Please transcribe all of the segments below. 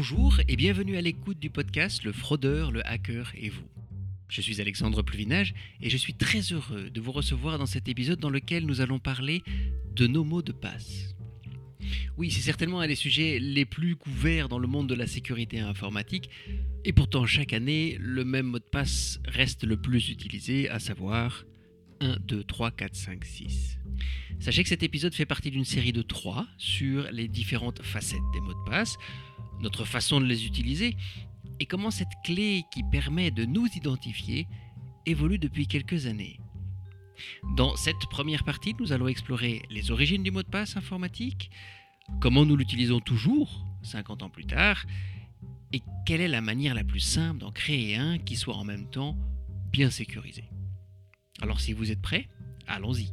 Bonjour et bienvenue à l'écoute du podcast Le fraudeur, le hacker et vous. Je suis Alexandre Pluvinage et je suis très heureux de vous recevoir dans cet épisode dans lequel nous allons parler de nos mots de passe. Oui, c'est certainement un des sujets les plus couverts dans le monde de la sécurité informatique et pourtant chaque année, le même mot de passe reste le plus utilisé, à savoir 1, 2, 3, 4, 5, 6. Sachez que cet épisode fait partie d'une série de 3 sur les différentes facettes des mots de passe, notre façon de les utiliser et comment cette clé qui permet de nous identifier évolue depuis quelques années. Dans cette première partie, nous allons explorer les origines du mot de passe informatique, comment nous l'utilisons toujours, 50 ans plus tard, et quelle est la manière la plus simple d'en créer un qui soit en même temps bien sécurisé. Alors si vous êtes prêts, allons-y.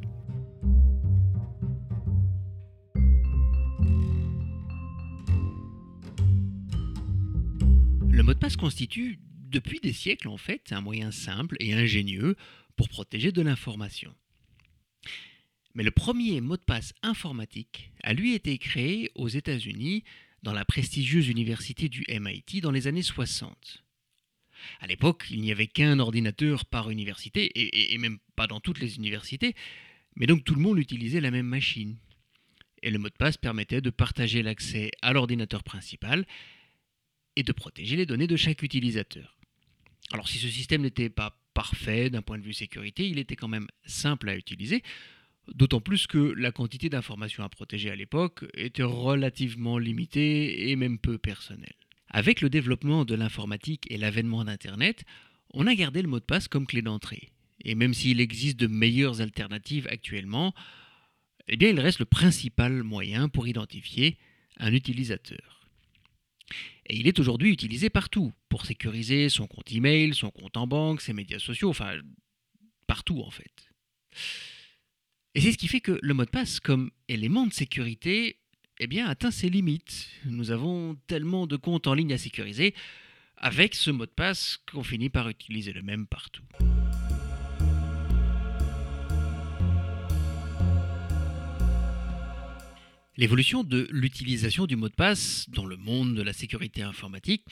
Mot de passe constitue, depuis des siècles en fait, un moyen simple et ingénieux pour protéger de l'information. Mais le premier mot de passe informatique a lui été créé aux États-Unis dans la prestigieuse université du MIT dans les années 60. À l'époque, il n'y avait qu'un ordinateur par université, et, même pas dans toutes les universités, mais donc tout le monde utilisait la même machine. Et le mot de passe permettait de partager l'accès à l'ordinateur principal et de protéger les données de chaque utilisateur. Alors si ce système n'était pas parfait d'un point de vue sécurité, il était quand même simple à utiliser, d'autant plus que la quantité d'informations à protéger à l'époque était relativement limitée et même peu personnelle. Avec le développement de l'informatique et l'avènement d'Internet, on a gardé le mot de passe comme clé d'entrée. Et même s'il existe de meilleures alternatives actuellement, eh bien il reste le principal moyen pour identifier un utilisateur. Et il est aujourd'hui utilisé partout, pour sécuriser son compte email, son compte en banque, ses médias sociaux, enfin partout en fait. Et c'est ce qui fait que le mot de passe, comme élément de sécurité, eh bien, atteint ses limites. Nous avons tellement de comptes en ligne à sécuriser avec ce mot de passe qu'on finit par utiliser le même partout. L'évolution de l'utilisation du mot de passe dans le monde de la sécurité informatique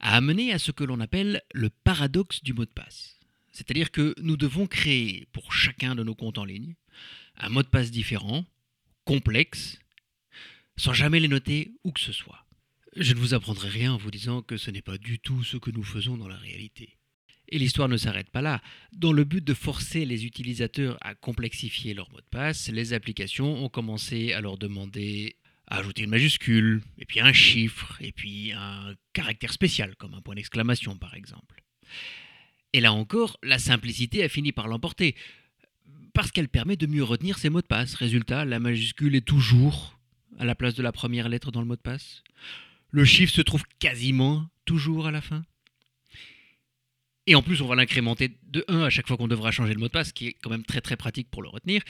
a amené à ce que l'on appelle le paradoxe du mot de passe. C'est-à-dire que nous devons créer pour chacun de nos comptes en ligne un mot de passe différent, complexe, sans jamais les noter où que ce soit. Je ne vous apprendrai rien en vous disant que ce n'est pas du tout ce que nous faisons dans la réalité. Et l'histoire ne s'arrête pas là. Dans le but de forcer les utilisateurs à complexifier leur mot de passe, les applications ont commencé à leur demander ajouter une majuscule, et puis un chiffre, et puis un caractère spécial, comme un point d'exclamation par exemple. Et là encore, la simplicité a fini par l'emporter, parce qu'elle permet de mieux retenir ses mots de passe. Résultat, la majuscule est toujours à la place de la première lettre dans le mot de passe. Le chiffre se trouve quasiment toujours à la fin. Et en plus, on va l'incrémenter de 1 à chaque fois qu'on devra changer le mot de passe, ce qui est quand même très très pratique pour le retenir.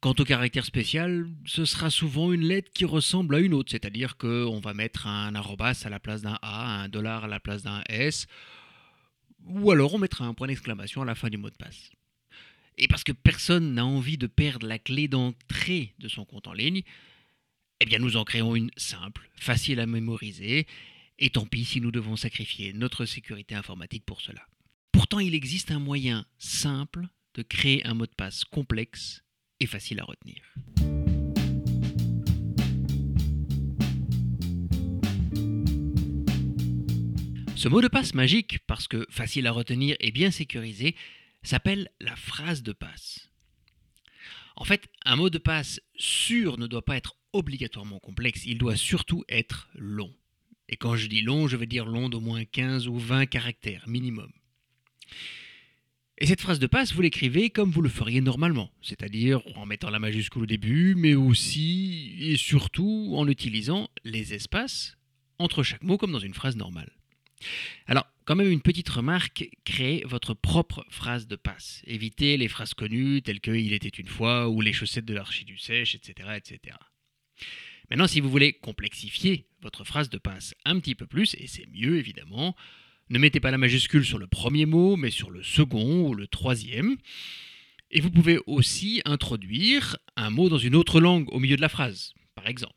Quant au caractère spécial, ce sera souvent une lettre qui ressemble à une autre, c'est-à-dire qu'on va mettre un arrobas à la place d'un A, un dollar à la place d'un S, ou alors on mettra un point d'exclamation à la fin du mot de passe. Et parce que personne n'a envie de perdre la clé d'entrée de son compte en ligne, eh bien nous en créons une simple, facile à mémoriser, et tant pis si nous devons sacrifier notre sécurité informatique pour cela. Pourtant, il existe un moyen simple de créer un mot de passe complexe et facile à retenir. Ce mot de passe magique, parce que facile à retenir et bien sécurisé, s'appelle la phrase de passe. En fait, un mot de passe sûr ne doit pas être obligatoirement complexe, il doit surtout être long. Et quand je dis long, je veux dire long d'au moins 15 ou 20 caractères minimum. Et cette phrase de passe, vous l'écrivez comme vous le feriez normalement, c'est-à-dire en mettant la majuscule au début, mais aussi et surtout en utilisant les espaces entre chaque mot comme dans une phrase normale. Alors, quand même une petite remarque, créez votre propre phrase de passe. Évitez les phrases connues telles que Il était une fois ou les chaussettes de l'archiduchesse, etc., etc. Maintenant, si vous voulez complexifier votre phrase de passe un petit peu plus, et c'est mieux évidemment, ne mettez pas la majuscule sur le premier mot, mais sur le second ou le troisième. Et vous pouvez aussi introduire un mot dans une autre langue au milieu de la phrase, par exemple.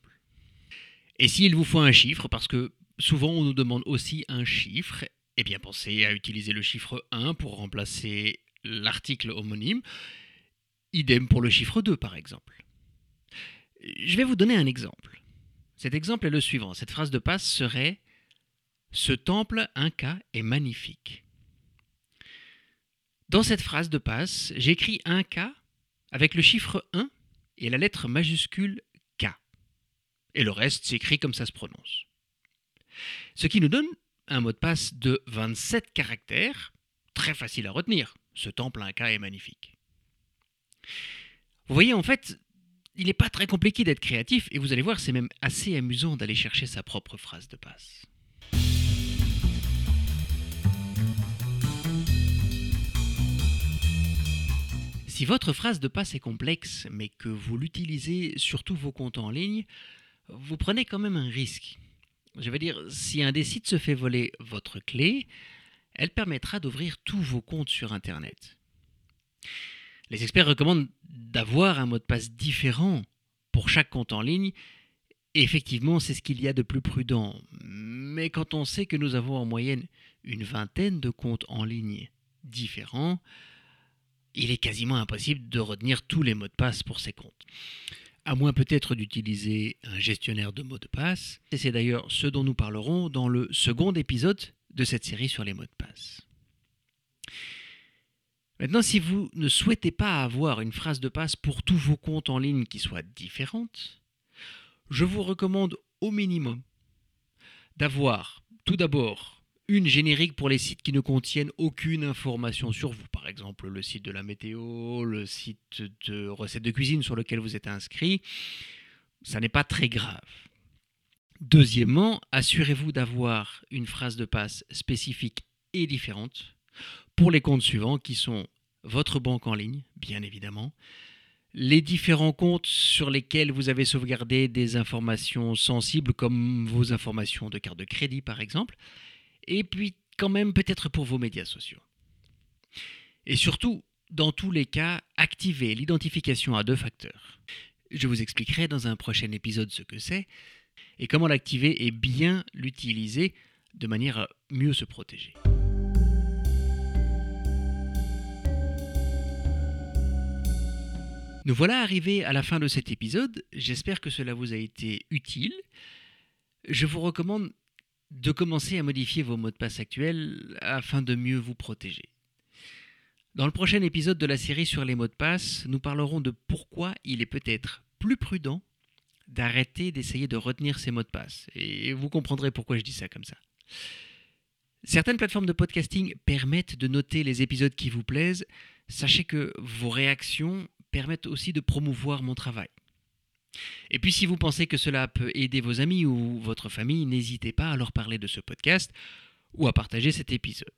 Et s'il vous faut un chiffre, parce que souvent on nous demande aussi un chiffre. Eh bien, pensez à utiliser le chiffre 1 pour remplacer l'article homonyme. Idem pour le chiffre 2, par exemple. Je vais vous donner un exemple. Cet exemple est le suivant. Cette phrase de passe serait Ce temple Inca est magnifique. Dans cette phrase de passe, j'écris Inca avec le chiffre 1 et la lettre majuscule K. Et le reste s'écrit comme ça se prononce. Ce qui nous donne un mot de passe de 27 caractères, très facile à retenir. Ce temple Inca est magnifique. Vous voyez, en fait, il n'est pas très compliqué d'être créatif et vous allez voir, c'est même assez amusant d'aller chercher sa propre phrase de passe. Si votre phrase de passe est complexe, mais que vous l'utilisez sur tous vos comptes en ligne, vous prenez quand même un risque. Je veux dire, si un des sites se fait voler votre clé, elle permettra d'ouvrir tous vos comptes sur Internet. Les experts recommandent d'avoir un mot de passe différent pour chaque compte en ligne. Effectivement, c'est ce qu'il y a de plus prudent. Mais quand on sait que nous avons en moyenne une vingtaine de comptes en ligne différents, il est quasiment impossible de retenir tous les mots de passe pour ces comptes. À moins peut-être d'utiliser un gestionnaire de mots de passe. Et c'est d'ailleurs ce dont nous parlerons dans le second épisode de cette série sur les mots de passe. Maintenant, si vous ne souhaitez pas avoir une phrase de passe pour tous vos comptes en ligne qui soit différente, je vous recommande au minimum d'avoir tout d'abord une générique pour les sites qui ne contiennent aucune information sur vous. Par exemple, le site de la météo, le site de recettes de cuisine sur lequel vous êtes inscrit. Ça n'est pas très grave. Deuxièmement, assurez-vous d'avoir une phrase de passe spécifique et différente pour les comptes suivants qui sont votre banque en ligne, bien évidemment, les différents comptes sur lesquels vous avez sauvegardé des informations sensibles comme vos informations de carte de crédit par exemple, et puis quand même peut-être pour vos médias sociaux. Et surtout, dans tous les cas, activez l'identification à deux facteurs. Je vous expliquerai dans un prochain épisode ce que c'est et comment l'activer et bien l'utiliser de manière à mieux se protéger. Nous voilà arrivés à la fin de cet épisode. J'espère que cela vous a été utile. Je vous recommande de commencer à modifier vos mots de passe actuels afin de mieux vous protéger. Dans le prochain épisode de la série sur les mots de passe, nous parlerons de pourquoi il est peut-être plus prudent d'arrêter d'essayer de retenir ces mots de passe. Et vous comprendrez pourquoi je dis ça comme ça. Certaines plateformes de podcasting permettent de noter les épisodes qui vous plaisent. Sachez que vos réactions permettent aussi de promouvoir mon travail. Et puis si vous pensez que cela peut aider vos amis ou votre famille, n'hésitez pas à leur parler de ce podcast ou à partager cet épisode.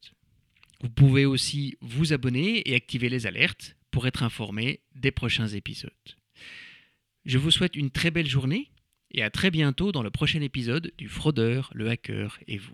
Vous pouvez aussi vous abonner et activer les alertes pour être informé des prochains épisodes. Je vous souhaite une très belle journée et à très bientôt dans le prochain épisode du Fraudeur, le hacker et vous.